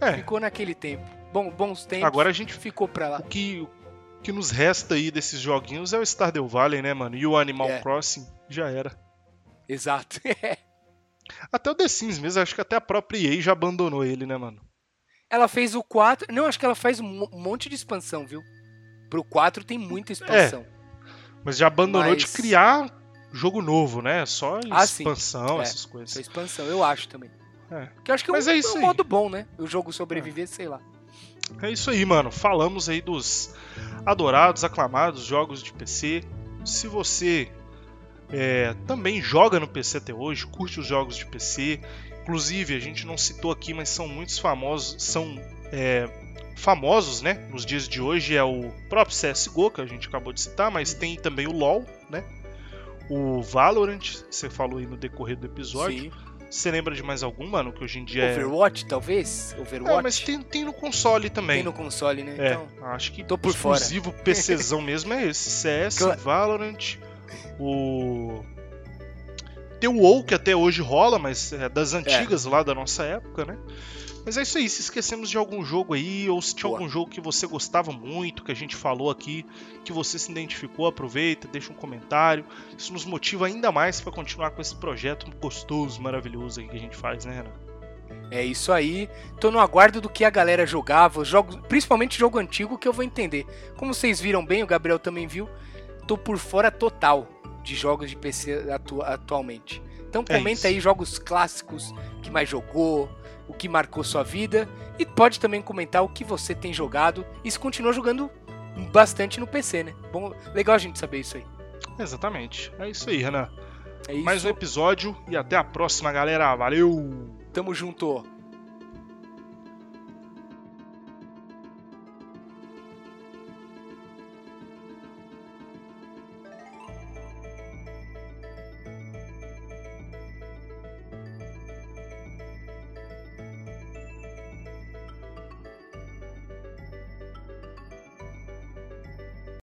É, Ficou naquele tempo. Bom, bons tempos. agora a gente. ficou pra lá. O que, o que nos resta aí desses joguinhos é o Stardew Valley, né, mano? E o Animal É. Crossing já era. Exato. Até o The Sims mesmo, acho que até a própria EA já abandonou ele, né, mano? ela fez o 4. Não, acho que ela faz um mo- monte de expansão, viu? Pro 4 tem muita expansão. Mas já abandonou de Mas- criar jogo novo, né? Só Ah, expansão, É, essas Essa coisas. expansão, eu acho também. É. Que eu acho que é um, Mas é um modo bom, né? O jogo sobreviver, sei lá. É isso aí, mano. Falamos aí dos adorados, aclamados jogos de PC. Se você é, também joga no PC até hoje, curte os jogos de PC. Inclusive, a gente não citou aqui, mas são muitos famosos, são é, famosos, né? Nos dias de hoje é o próprio CS:GO que a gente acabou de citar, mas tem também o LoL, né? O Valorant, você falou aí no decorrer do episódio. Sim. Você lembra de mais algum, mano, que hoje em dia é... Overwatch, talvez? Overwatch? É, mas tem, tem no console também. Tem no console, né? É, Então, acho que tô por fora. exclusivo PCzão mesmo é esse. CS, Cla- Valorant, o. Tem o WoW que até hoje rola, mas é das antigas lá da nossa época, né? Mas é isso aí, se esquecemos de algum jogo aí, ou se tinha Boa. algum jogo que você gostava muito, que a gente falou aqui, que você se identificou, aproveita, deixa um comentário. Isso nos motiva ainda mais para continuar com esse projeto gostoso, maravilhoso que a gente faz, né, Renan? É isso aí. Tô no aguardo do que a galera jogava, jogos, principalmente jogo antigo que eu vou entender. Como vocês viram bem, o Gabriel também viu, tô por fora total de jogos de PC atu- atualmente. Então É comenta isso. aí jogos clássicos que mais jogou, o que marcou sua vida e pode também comentar o que você tem jogado e se continua jogando bastante no PC, né? Bom, legal a gente saber isso aí. Exatamente. É isso aí, Renan. É isso. Mais um episódio e até a próxima, galera. Valeu! Tamo junto.